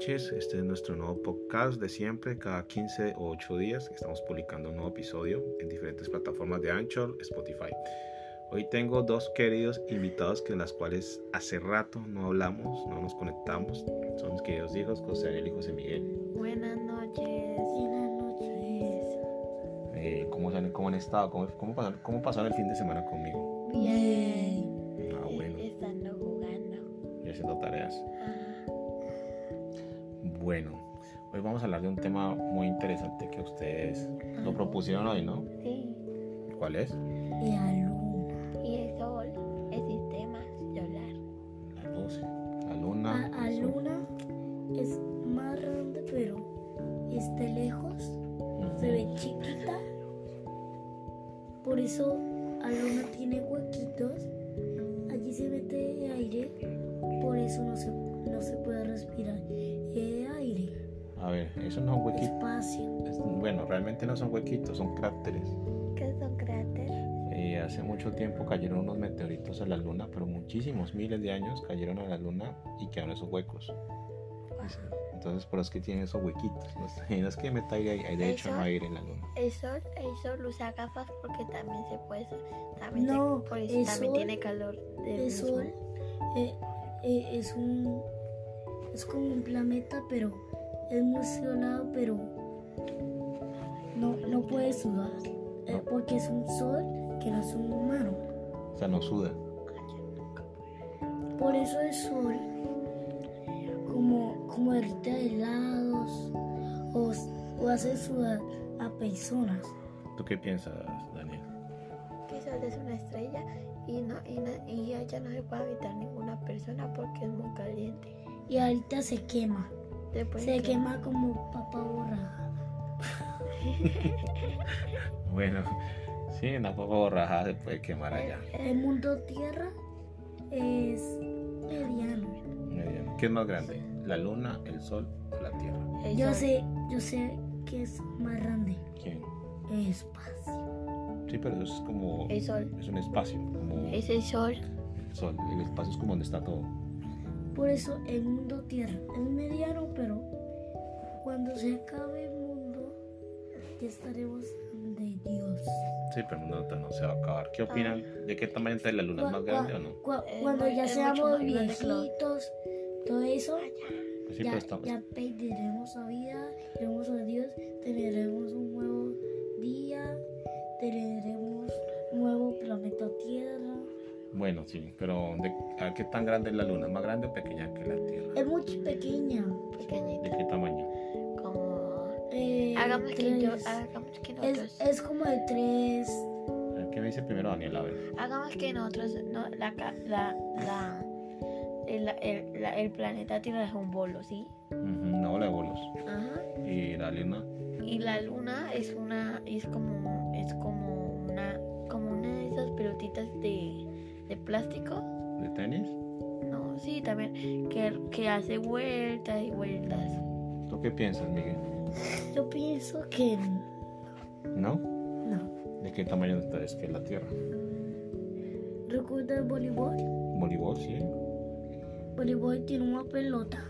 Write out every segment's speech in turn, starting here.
noches. Este es nuestro nuevo podcast de siempre. Cada 15 o 8 días estamos publicando un nuevo episodio en diferentes plataformas de Anchor, Spotify. Hoy tengo dos queridos invitados que en las cuales hace rato no hablamos, no nos conectamos. Son mis queridos hijos, José Daniel y José Miguel. Buenas noches. Buenas noches. Eh, ¿cómo, han, ¿Cómo han estado? ¿Cómo, cómo, pasaron, ¿Cómo pasaron el fin de semana conmigo? Bien. Ah, bueno, Estando jugando. y haciendo tareas. Ajá. Bueno, hoy vamos a hablar de un tema muy interesante que ustedes lo propusieron hoy, ¿no? Sí. ¿Cuál es? Y son cráteres. ¿Qué son cráteres? Eh, hace mucho tiempo cayeron unos meteoritos a la luna, pero muchísimos miles de años cayeron a la luna y quedaron esos huecos. Entonces, por eso es que tienen esos huequitos. No, es que meta aire, ahí, hay de hecho Eso- no hay aire en la luna. El sol, el sol usa gafas porque también se puede. También se- No, por eso el también sol- tiene calor. del El mismo. sol eh, eh, es un es como un planeta, pero es muy solado, pero no, no puede sudar. eh, porque es un sol que no es un humano. O sea, no suda. Por eso el sol, como, como derrite helados o, o hace sudar a personas. ¿Tú qué piensas, Daniel? Que el sol es una estrella y, no, y, no- y allá no se puede habitar ninguna persona porque es muy caliente. Y ahorita se quema. Después Se que- quema como papa borrada. Bueno, sí, una papa borrajada se puede quemar allá. El mundo tierra es mediano. Mediano. ¿Qué es más grande? ¿La luna, el sol o la tierra? el Yo sol- sé, yo sé que es más grande. ¿Quién? El espacio. Sí, pero eso es como. El sol. Es un espacio, como Es el sol. el sol. El espacio es como donde está todo. Por eso el mundo tierra es mediano, pero cuando se acabe ya estaremos de Dios. Sí, pero no, no se va a acabar. ¿Qué opinan? ¿De qué tamaño es la luna? ¿Es más grande o no? cu- Es cuando ya mucho seamos viejitos, todo eso, Pues sí, ya, pero estamos. ya perderemos la vida, tendremos a Dios, tendremos un nuevo día, tendremos un nuevo planeta Tierra. Bueno, sí, pero ¿de a qué tan grande es la luna? ¿Más grande o pequeña que la tierra? Es muy pequeña. pequeñito. ¿De qué tamaño? Hagamos que, yo, hagamos que nosotros. es, es como de tres. ¿Qué me dice primero Daniel? A ver. Hagamos que nosotros. No, la, ca- la, la, el, el, la- el planeta Tierra es un bolo, ¿sí? Una bola de bolos. Ajá. ¿Y la luna? Y la luna es una. Es como. Es como una. Como una de esas pelotitas de, de plástico. ¿De tenis? No, sí, también. Que, que hace vueltas y vueltas. ¿Tú qué piensas, Miguel? Yo pienso que ¿No? no. ¿De qué tamaño es que la tierra? ¿Recuerda el voleibol? Voleibol, sí. voleibol tiene una pelota,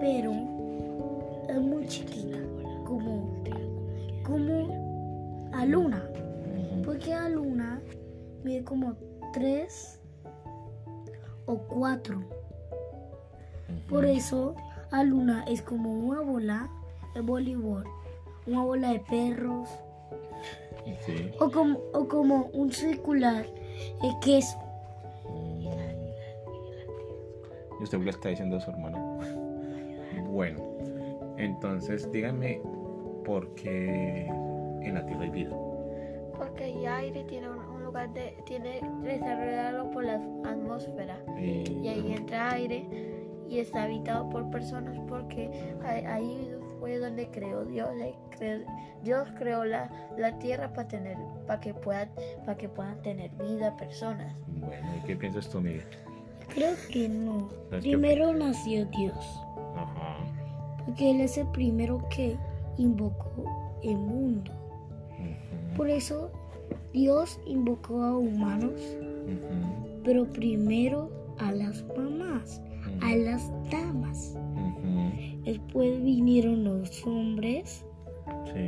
pero es muy chiquita, como, como a luna, porque a luna mide como tres o cuatro. Por eso a luna es como una bola de voleibol, una bola de perros, Sí. o como, o como un circular de queso. ¿Y usted le está diciendo a su hermano? Bueno, entonces díganme por qué en la Tierra hay vida. Porque el aire tiene un, un lugar de. Tiene desarrollado por la atmósfera. Y ahí entra aire y está habitado por personas porque ahí, fue donde creó Dios. Dios creó la, la tierra para tener, para que puedan, para que puedan tener vida personas. Bueno, ¿y qué piensas tú, Miguel? Creo que no. ¿Sabes qué Primero nació Dios. Ajá. Porque Él es el primero que invocó el mundo. Por eso Dios invocó a humanos, pero primero a las mamás, a las damas. después vinieron los hombres Sí.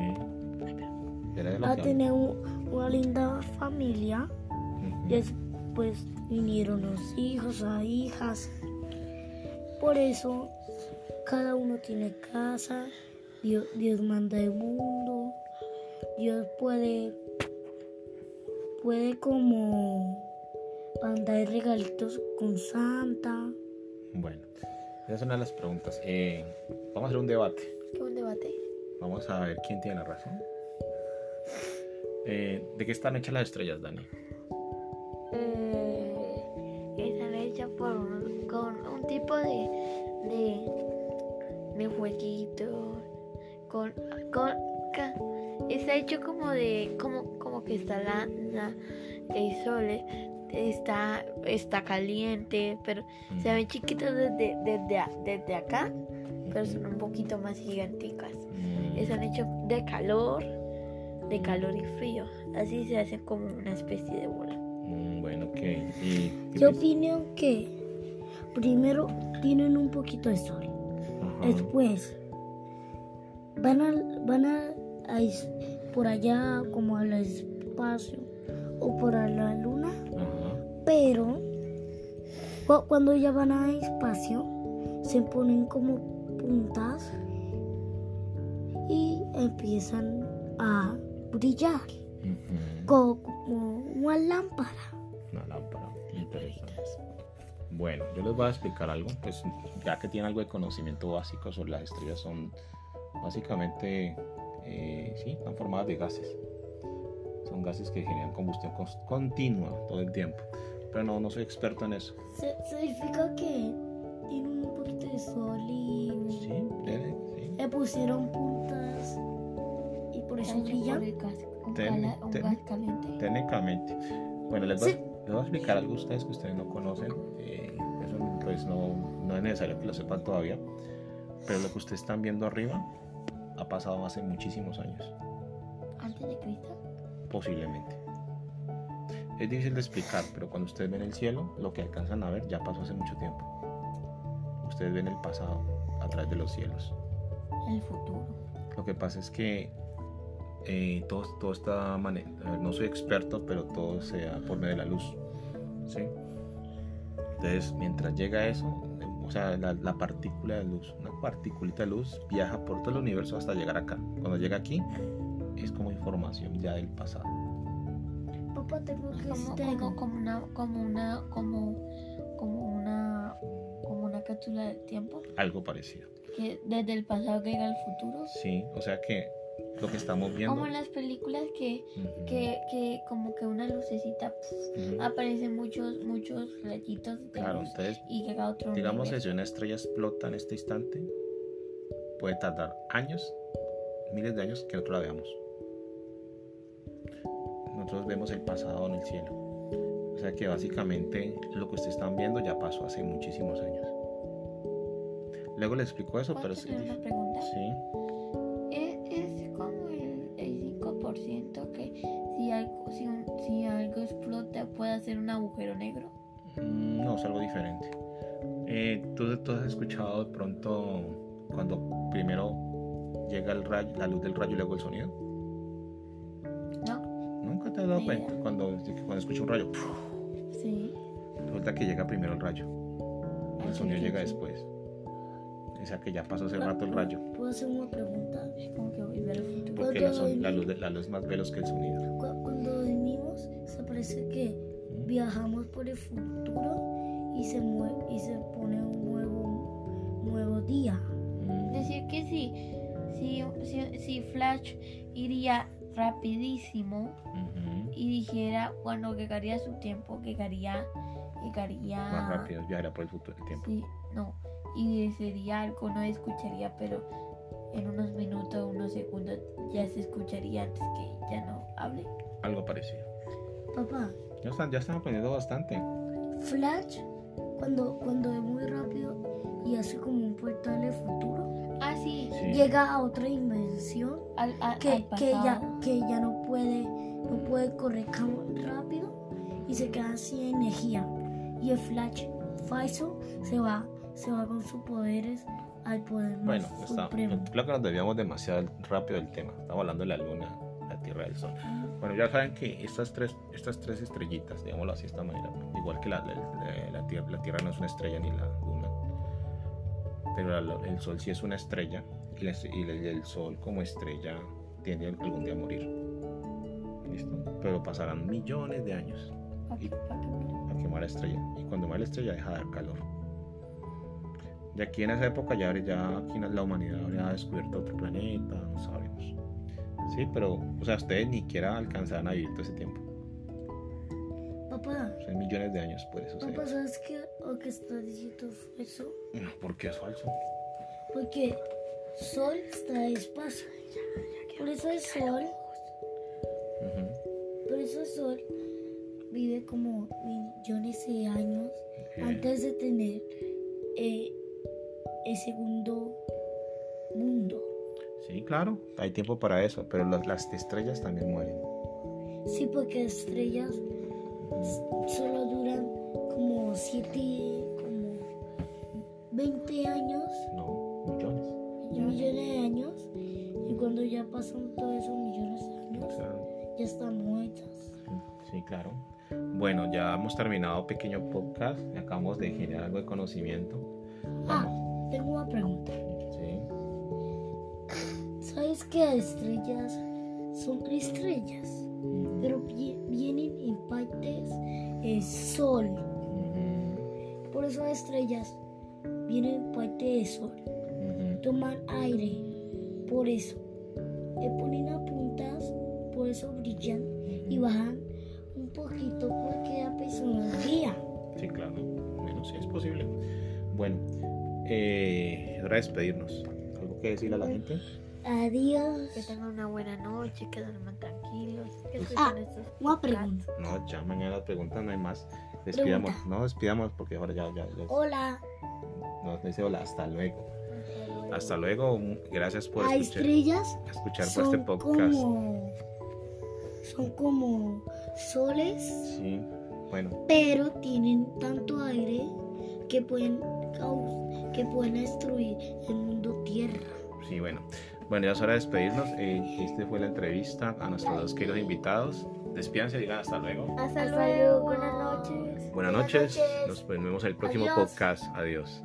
A tener un- una linda familia. Ujú. Después vinieron los hijos a hijas. Por eso cada uno tiene casa. Dios, Dios manda el mundo. Dios puede puede como mandar regalitos con Santa. Bueno, esa es una de las preguntas. Eh, vamos a hacer un debate. ¿Qué un debate? Vamos a ver quién tiene la razón. Eh, ¿De qué están hechas las estrellas, Dani? Eh, están hechas por con un tipo de de, de jueguito con, con está hecho como de como como que está la, la- el sol está está caliente pero se ven chiquitos desde desde, desde acá pero son un poquito más giganticas Mm, están hechos de calor de calor y frío así se hacen como una especie de bola mm, bueno, ok. Y, Yo opino que primero tienen un poquito de sol. Ajá. Después van a, van a, a is- por allá como al espacio o por a la luna. Pero cu- cuando ya van al espacio se ponen como puntas y empiezan a brillar como una lámpara. Una lámpara. Bueno, yo les voy a explicar algo, pues ya que tienen algo de conocimiento básico sobre las estrellas, son básicamente, eh, sí, están formadas de gases. Son gases que generan combustión continua todo el tiempo. Pero no, no soy experto en eso. Se- significa que tienen un poquito de sol y Sí, debe, sí. le pusieron puntas y por eso caliente. Técnicamente. Bueno, les voy, a- Sí. les voy a explicar algo a ustedes que ustedes no conocen. eh, eso pues no, no es necesario que lo sepan todavía. Pero lo que ustedes están viendo arriba ha pasado hace muchísimos años. Antes de Cristo. Posiblemente. Es difícil de explicar, pero cuando ustedes ven el cielo, lo que alcanzan a ver ya pasó hace mucho tiempo. Ustedes ven el pasado a través de los cielos. El futuro. Lo que pasa es que eh, todo, todo está mane- a ver, no soy experto, pero todo sea por medio de la luz. ¿sí? Entonces, mientras llega eso, o sea, la, la partícula de luz, una particulita de luz viaja por todo el universo hasta llegar acá. Cuando llega aquí, es como información ya del pasado. Papá, tengo que Como, este- como, como una, como una, como, como una, como una cápsula del tiempo Algo parecido. que desde el pasado llega al futuro. Sí, o sea que lo que estamos viendo. Como en las películas que, Ujú, que, que como que una lucecita pf, ujú. aparecen muchos, muchos rayitos de Claro, luz entonces, y llega a otro digamos que si una estrella explota en este instante, puede tardar años, miles de años que nosotros la veamos. Nosotros vemos el pasado en el cielo. O sea que básicamente lo que ustedes están viendo ya pasó hace muchísimos años. Luego les explico eso, ¿Puedo pero sí. una pregunta? Sí. Es, es como el, el 5% que si algo, si, un- si algo explota puede hacer un agujero negro. Mm, No, es algo diferente. Eh, ¿tú, tú has escuchado de pronto cuando primero llega el rayo, la luz del rayo y luego el sonido? ¿Nunca te has dado cuenta? Cuando, cuando escuchas un rayo, Sí. resulta que llega primero el rayo. El sonido llega después. O sea que ya pasó hace rato el rayo. ¿Puedo hacer una pregunta? Es como que volver al futuro. Porque la, son- la luz, de- la luz es más veloz que el sonido. Cu- Cuando dormimos, se parece que viajamos por el futuro y se mueve y se pone un nuevo, nuevo día. Mm, Decir que sí, si, si, si Flash iría rapidísimo y dijera cuando llegaría su tiempo, llegaría, llegaría... Más rápido, viajará por el futuro el tiempo. Sí, no. Y sería algo, no escucharía, pero en unos minutos, unos segundos ya se escucharía antes que ya no hable. Algo parecido. Papá, Ya están, ya están aprendiendo bastante. Flash, cuando, cuando es muy rápido y hace como un portal de futuro, Ah, sí. Sí. llega a otra dimensión Al, al- que, al que, ya, que ya no puede, no puede correr tan rápido y se queda sin energía. Y el Flash Faisal se va, se va con sus poderes al poder más Bueno, está, supremo. creo que nos desviamos demasiado rápido del tema. Estamos hablando de la luna, la Tierra y el Sol. Bueno, ya saben que estas tres, estas tres estrellitas, digámoslo así de esta manera, igual que la, la- la tierra, la Tierra no es una estrella ni la pero el Sol sí es una estrella y, la- y el, Sol como estrella tiende algún día a morir. ¿Listo? Pero pasarán millones de años a quemar la estrella y cuando muere la estrella deja de dar calor. De aquí en esa época ya, ya aquí la humanidad habría descubierto otro planeta, no sabemos. Sí, pero, o sea, ustedes ni siquiera alcanzarán a vivir todo ese tiempo. Papá, O sea, millones de años puede suceder. papá, ¿sabes qué? Lo que está diciendo eso. No, ¿Por qué es falso? Porque Sol está en espacio. Por eso el Sol, por eso el Sol vive como millones de años antes de tener eh, el segundo mundo. Sí, claro, hay tiempo para eso, pero las, las estrellas también mueren. Sí, porque estrellas solo duran 7, como 20 años, No, millones. millones de años, y cuando ya pasan todos esos millones de años, Claro. ya están muertas. Sí, claro. Bueno, ya hemos terminado pequeño podcast. Acabamos de generar algo de conocimiento. Ah, tengo una pregunta. Sí. ¿Sabes que las estrellas son estrellas? Pero vi- vienen en partes el sol. Las estrellas vienen en parte del sol. Ujú. Toman aire. Por eso. Le ponen a puntas. Por eso brillan. Y bajan un poquito porque la persona guía. Sí, claro. Bueno, sí es posible. Bueno, eh, es hora de despedirnos. ¿Algo que decirle a la gente? Adiós. Que tengan una buena noche, que duerman tranquilos. Que Ah, Una pregunta. No, ya mañana preguntas no hay más. Despidamos. Pregunta. No, despidamos porque ahora ya, ya, ya. Hola. Nos dice hola, hasta luego. Hasta luego. Gracias por Las escuchar, estrellas escuchar por este podcast. como son como soles Sí, bueno. pero tienen tanto aire que pueden que pueden destruir el mundo tierra Sí, bueno. Bueno, ya es hora de despedirnos. Eh, esta fue la entrevista a nuestros dos queridos invitados. Despídanse y digan hasta luego. Hasta, Hasta luego, luego. buenas noches. Buenas noches. Nos vemos en el próximo Adiós. podcast. Adiós.